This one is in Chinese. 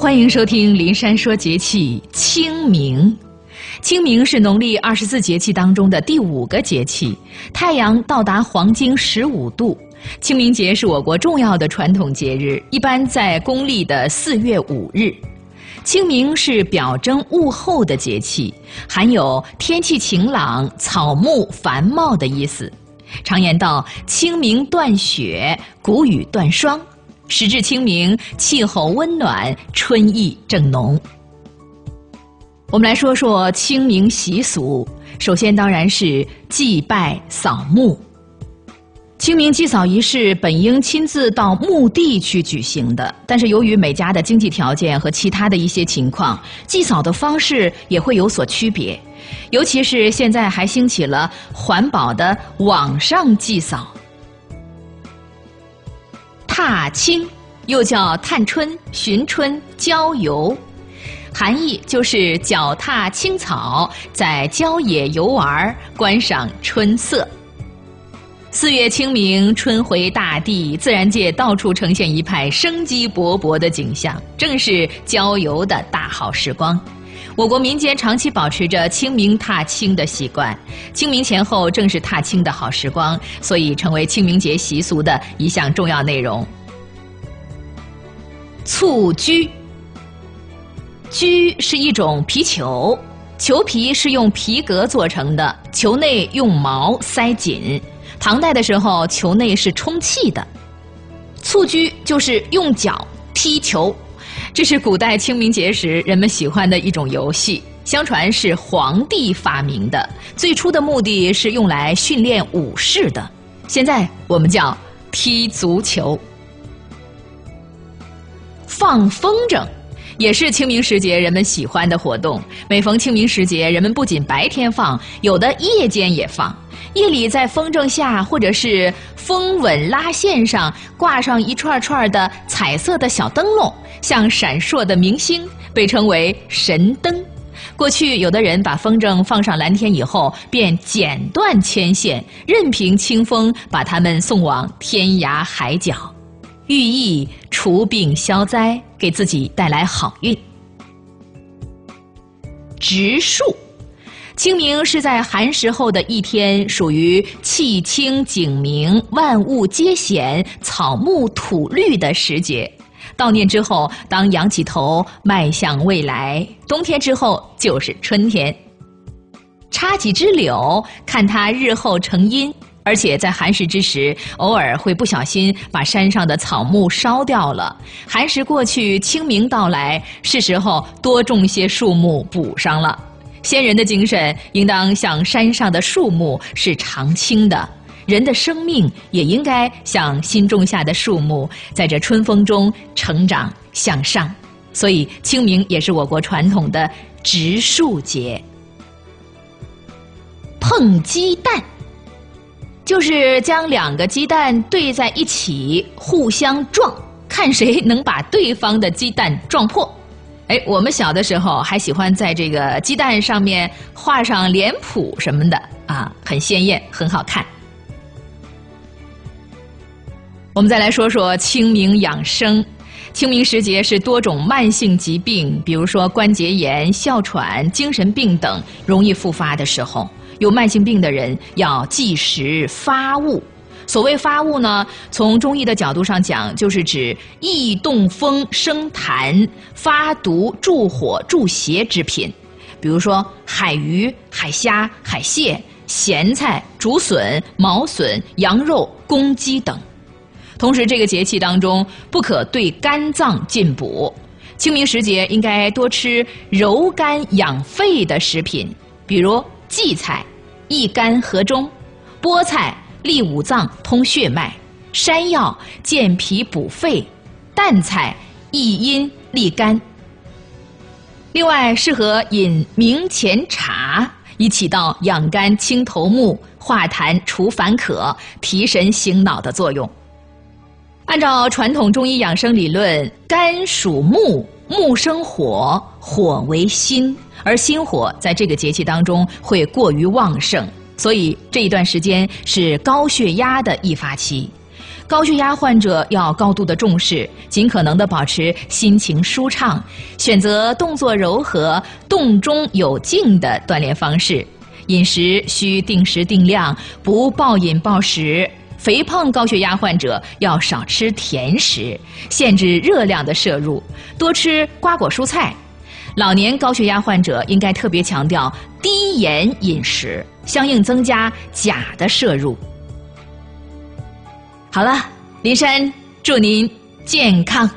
欢迎收听《林山说节气》。清明，清明是农历二十四节气当中的第五个节气，太阳到达黄经十五度。清明节是我国重要的传统节日，一般在公历的四月五日。清明是表征物候的节气，含有天气晴朗、草木繁茂的意思。常言道：“清明断雪，谷雨断霜。”时至清明，气候温暖，春意正浓。我们来说说清明习俗。首先当然是祭拜扫墓。清明祭扫仪式本应亲自到墓地去举行的，但是由于每家的经济条件和其他的一些情况，祭扫的方式也会有所区别。尤其是现在还兴起了环保的网上祭扫。踏青又叫探春、寻春、郊游，含义就是脚踏青草，在郊野游玩，观赏春色。四月清明，春回大地，自然界到处呈现一派生机勃勃的景象，正是郊游的大好时光。我国民间长期保持着清明踏青的习惯，清明前后正是踏青的好时光，所以成为清明节习俗的一项重要内容。蹴鞠，鞠是一种皮球，球皮是用皮革做成的，球内用毛塞紧。唐代的时候，球内是充气的。蹴鞠就是用脚踢球。这是古代清明节时人们喜欢的一种游戏，相传是皇帝发明的，最初的目的是用来训练武士的。现在我们叫踢足球。放风筝，也是清明时节人们喜欢的活动。每逢清明时节，人们不仅白天放，有的夜间也放。夜里在风筝下或者是风稳拉线上挂上一串串的彩色的小灯笼，像闪烁的明星，被称为神灯。过去有的人把风筝放上蓝天以后，便剪断牵线，任凭清风把它们送往天涯海角，寓意除病消灾，给自己带来好运。植树。清明是在寒食后的一天，属于气清景明、万物皆显、草木土绿的时节。悼念之后，当仰起头迈向未来，冬天之后就是春天。插几枝柳，看它日后成荫。而且在寒食之时，偶尔会不小心把山上的草木烧掉了。寒食过去，清明到来，是时候多种些树木补上了。先人的精神应当像山上的树木是常青的，人的生命也应该像新种下的树木，在这春风中成长向上。所以清明也是我国传统的植树节。碰鸡蛋，就是将两个鸡蛋对在一起，互相撞，看谁能把对方的鸡蛋撞破。哎，我们小的时候还喜欢在这个鸡蛋上面画上脸谱什么的啊，很鲜艳，很好看。我们再来说说清明养生。清明时节是多种慢性疾病，比如说关节炎、哮喘、精神病等容易复发的时候，有慢性病的人要忌食发物。所谓发物呢，从中医的角度上讲，就是指易动风生痰、发毒助火助邪之品，比如说海鱼、海虾、海蟹、咸菜、竹笋、毛笋、羊肉、公鸡等。同时，这个节气当中不可对肝脏进补，清明时节应该多吃柔肝养肺的食品，比如荠菜，益肝和中；菠菜。利五脏通血脉，山药健脾补肺，淡菜益阴利肝。另外，适合饮明前茶，以起到养肝清头目、化痰除烦渴、提神醒脑的作用。按照传统中医养生理论，肝属木，木生火，火为心，而心火在这个节气当中会过于旺盛。所以这一段时间是高血压的易发期，高血压患者要高度的重视，尽可能的保持心情舒畅，选择动作柔和、动中有静的锻炼方式。饮食需定时定量，不暴饮暴食。肥胖高血压患者要少吃甜食，限制热量的摄入，多吃瓜果蔬菜。老年高血压患者应该特别强调低盐饮食，相应增加钾的摄入。好了，林珊祝您健康。